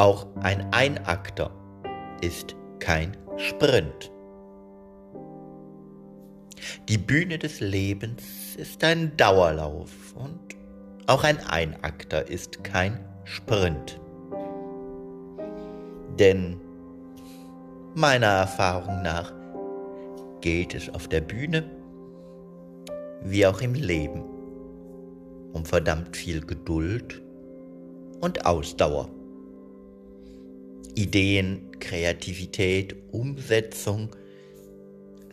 Auch ein Einakter ist kein Sprint. Die Bühne des Lebens ist ein Dauerlauf und auch ein Einakter ist kein Sprint. Denn meiner Erfahrung nach geht es auf der Bühne wie auch im Leben um verdammt viel Geduld und Ausdauer. Ideen, Kreativität, Umsetzung,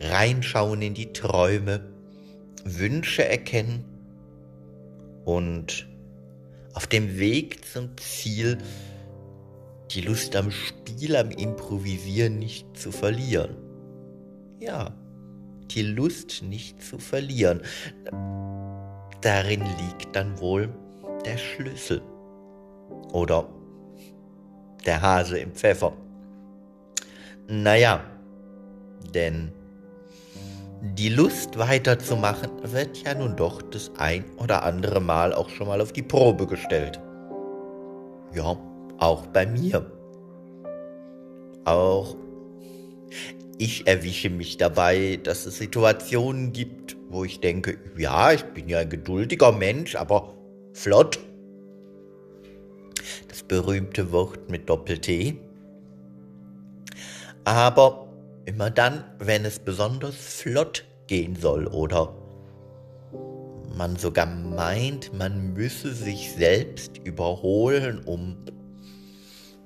reinschauen in die Träume, Wünsche erkennen und auf dem Weg zum Ziel die Lust am Spiel, am Improvisieren nicht zu verlieren. Ja, die Lust nicht zu verlieren. Darin liegt dann wohl der Schlüssel. Oder der Hase im Pfeffer. Naja, denn die Lust weiterzumachen wird ja nun doch das ein oder andere Mal auch schon mal auf die Probe gestellt. Ja, auch bei mir. Auch ich erwische mich dabei, dass es Situationen gibt, wo ich denke, ja, ich bin ja ein geduldiger Mensch, aber flott. Das berühmte Wort mit Doppel-T. Aber immer dann, wenn es besonders flott gehen soll oder man sogar meint, man müsse sich selbst überholen, um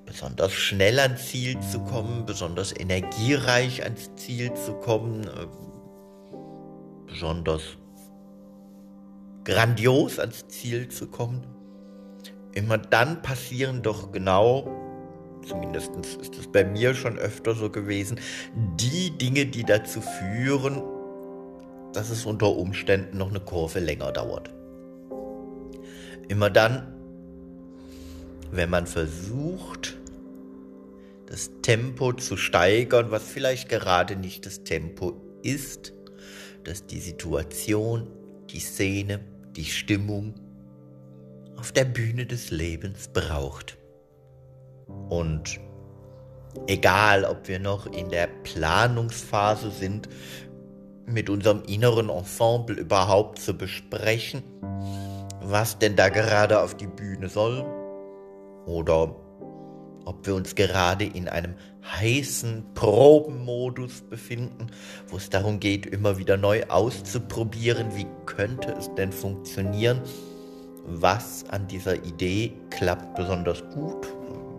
besonders schnell ans Ziel zu kommen, besonders energiereich ans Ziel zu kommen, besonders grandios ans Ziel zu kommen. Immer dann passieren doch genau, zumindest ist es bei mir schon öfter so gewesen, die Dinge, die dazu führen, dass es unter Umständen noch eine Kurve länger dauert. Immer dann, wenn man versucht, das Tempo zu steigern, was vielleicht gerade nicht das Tempo ist, dass die Situation, die Szene, die Stimmung auf der Bühne des Lebens braucht. Und egal, ob wir noch in der Planungsphase sind, mit unserem inneren Ensemble überhaupt zu besprechen, was denn da gerade auf die Bühne soll, oder ob wir uns gerade in einem heißen Probenmodus befinden, wo es darum geht, immer wieder neu auszuprobieren, wie könnte es denn funktionieren, was an dieser Idee klappt besonders gut,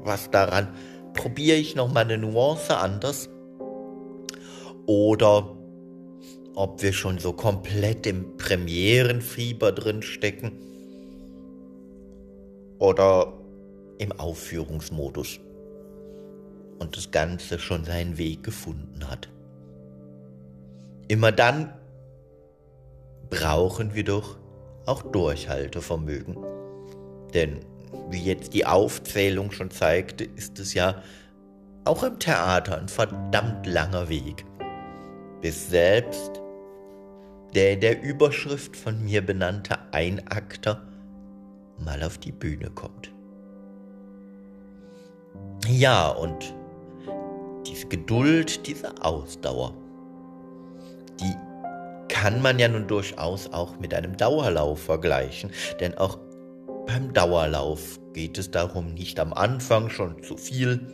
was daran probiere ich nochmal eine Nuance anders? Oder ob wir schon so komplett im Premierenfieber drin stecken? Oder im Aufführungsmodus? Und das Ganze schon seinen Weg gefunden hat. Immer dann brauchen wir doch auch Durchhaltevermögen. Denn wie jetzt die Aufzählung schon zeigte, ist es ja auch im Theater ein verdammt langer Weg, bis selbst der in der Überschrift von mir benannte Einakter mal auf die Bühne kommt. Ja, und diese Geduld, diese Ausdauer, die kann man ja nun durchaus auch mit einem Dauerlauf vergleichen, denn auch beim Dauerlauf geht es darum, nicht am Anfang schon zu viel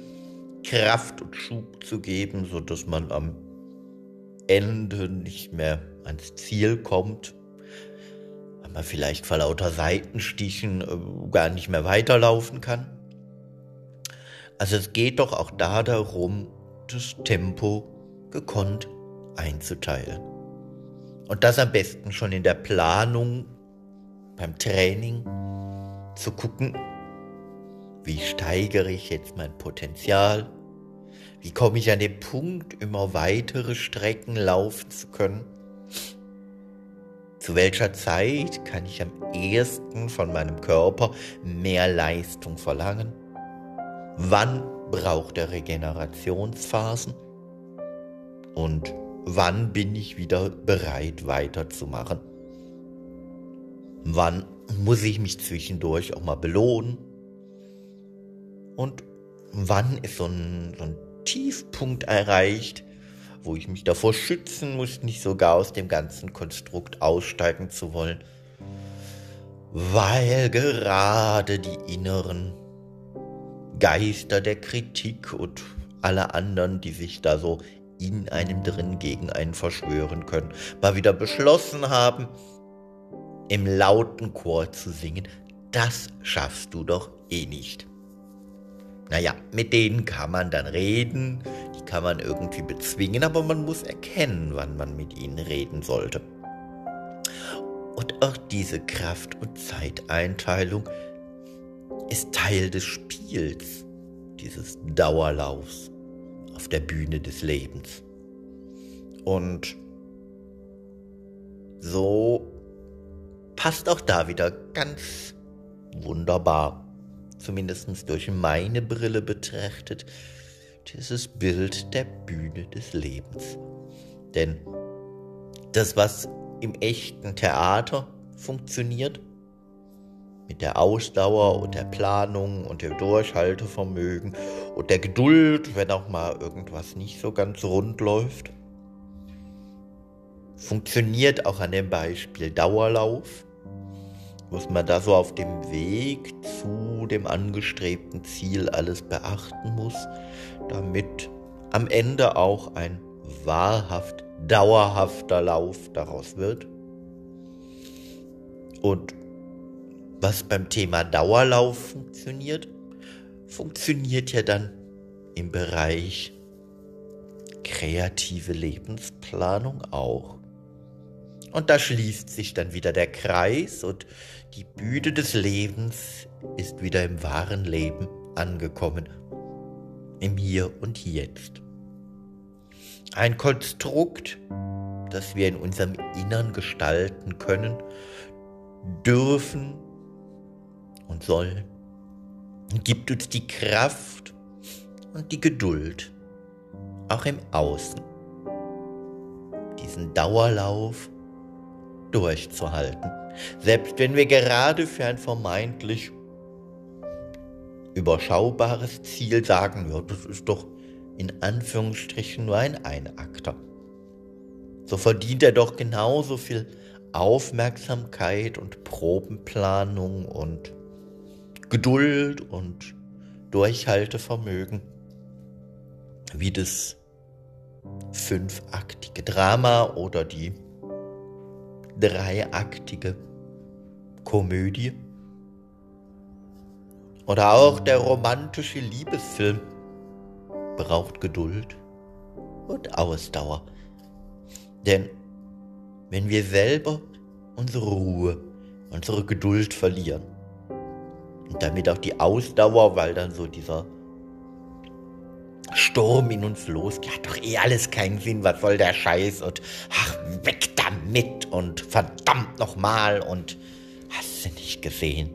Kraft und Schub zu geben, sodass man am Ende nicht mehr ans Ziel kommt, man vielleicht vor lauter Seitenstichen äh, gar nicht mehr weiterlaufen kann. Also es geht doch auch da darum, das Tempo gekonnt einzuteilen. Und das am besten schon in der Planung, beim Training, zu gucken, wie steigere ich jetzt mein Potenzial, wie komme ich an den Punkt, immer weitere Strecken laufen zu können, zu welcher Zeit kann ich am ehesten von meinem Körper mehr Leistung verlangen? Wann braucht er Regenerationsphasen? Und wann bin ich wieder bereit weiterzumachen? Wann muss ich mich zwischendurch auch mal belohnen? Und wann ist so ein, so ein Tiefpunkt erreicht, wo ich mich davor schützen muss, nicht sogar aus dem ganzen Konstrukt aussteigen zu wollen? Weil gerade die inneren Geister der Kritik und alle anderen, die sich da so in einem drin gegen einen verschwören können, mal wieder beschlossen haben, im lauten Chor zu singen, das schaffst du doch eh nicht. Naja, mit denen kann man dann reden, die kann man irgendwie bezwingen, aber man muss erkennen, wann man mit ihnen reden sollte. Und auch diese Kraft- und Zeiteinteilung ist Teil des Spiels, dieses Dauerlaufs auf der Bühne des Lebens. Und so passt auch da wieder ganz wunderbar, zumindest durch meine Brille betrachtet, dieses Bild der Bühne des Lebens. Denn das, was im echten Theater funktioniert, mit der Ausdauer und der Planung und dem Durchhaltevermögen und der Geduld, wenn auch mal irgendwas nicht so ganz rund läuft. Funktioniert auch an dem Beispiel Dauerlauf, was man da so auf dem Weg zu dem angestrebten Ziel alles beachten muss, damit am Ende auch ein wahrhaft dauerhafter Lauf daraus wird. Und was beim Thema Dauerlauf funktioniert, funktioniert ja dann im Bereich kreative Lebensplanung auch. Und da schließt sich dann wieder der Kreis und die Bühne des Lebens ist wieder im wahren Leben angekommen, im Hier und Jetzt. Ein Konstrukt, das wir in unserem Innern gestalten können, dürfen und soll, gibt uns die Kraft und die Geduld, auch im Außen, diesen Dauerlauf durchzuhalten, selbst wenn wir gerade für ein vermeintlich überschaubares Ziel sagen, ja, das ist doch in Anführungsstrichen nur ein Einakter. So verdient er doch genauso viel Aufmerksamkeit und Probenplanung und Geduld und Durchhaltevermögen, wie das fünfaktige Drama oder die dreiaktige Komödie oder auch der romantische Liebesfilm braucht Geduld und Ausdauer. Denn wenn wir selber unsere Ruhe, unsere Geduld verlieren, und damit auch die Ausdauer, weil dann so dieser Sturm in uns losgeht. Hat doch eh alles keinen Sinn, was soll der Scheiß und ach, weg damit und verdammt nochmal und hast du nicht gesehen.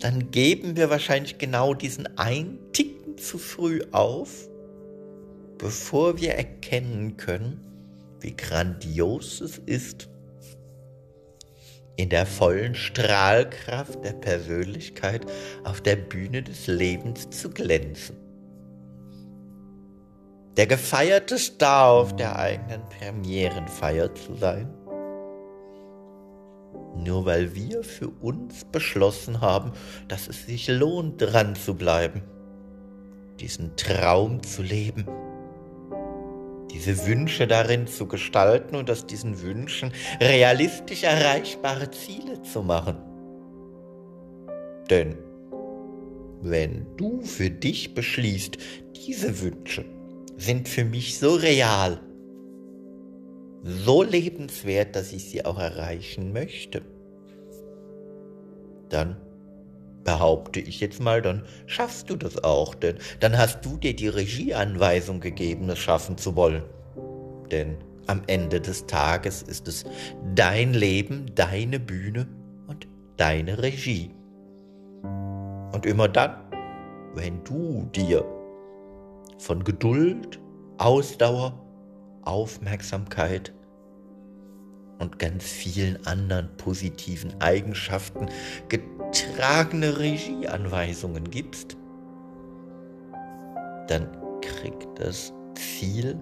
Dann geben wir wahrscheinlich genau diesen einen Ticken zu früh auf, bevor wir erkennen können, wie grandios es ist, in der vollen Strahlkraft der Persönlichkeit auf der Bühne des Lebens zu glänzen. Der gefeierte Star auf der eigenen Premierenfeier zu sein. Nur weil wir für uns beschlossen haben, dass es sich lohnt, dran zu bleiben, diesen Traum zu leben diese Wünsche darin zu gestalten und aus diesen Wünschen realistisch erreichbare Ziele zu machen. Denn wenn du für dich beschließt, diese Wünsche sind für mich so real, so lebenswert, dass ich sie auch erreichen möchte, dann behaupte ich jetzt mal, dann schaffst du das auch, denn dann hast du dir die Regieanweisung gegeben, es schaffen zu wollen. Denn am Ende des Tages ist es dein Leben, deine Bühne und deine Regie. Und immer dann, wenn du dir von Geduld, Ausdauer, Aufmerksamkeit und ganz vielen anderen positiven Eigenschaften getragene Regieanweisungen gibst, dann kriegt das Ziel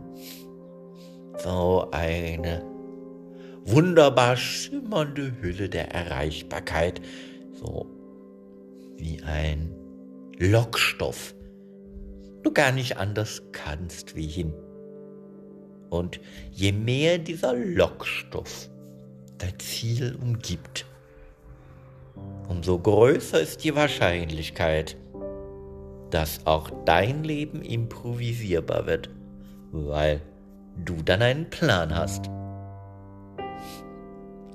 so eine wunderbar schimmernde Hülle der Erreichbarkeit, so wie ein Lockstoff, du gar nicht anders kannst wie hin. Und je mehr dieser Lockstoff dein Ziel umgibt, umso größer ist die Wahrscheinlichkeit, dass auch dein Leben improvisierbar wird, weil du dann einen Plan hast.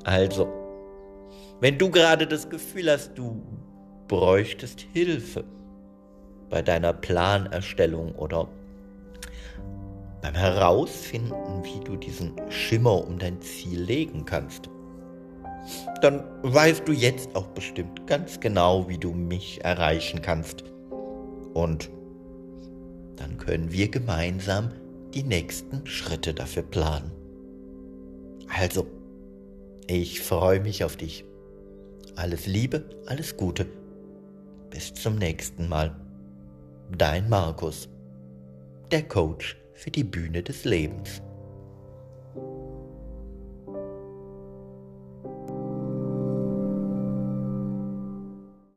Also, wenn du gerade das Gefühl hast, du bräuchtest Hilfe bei deiner Planerstellung oder beim Herausfinden, wie du diesen Schimmer um dein Ziel legen kannst, dann weißt du jetzt auch bestimmt ganz genau, wie du mich erreichen kannst. Und dann können wir gemeinsam die nächsten Schritte dafür planen. Also, ich freue mich auf dich. Alles Liebe, alles Gute. Bis zum nächsten Mal. Dein Markus, der Coach für die Bühne des Lebens.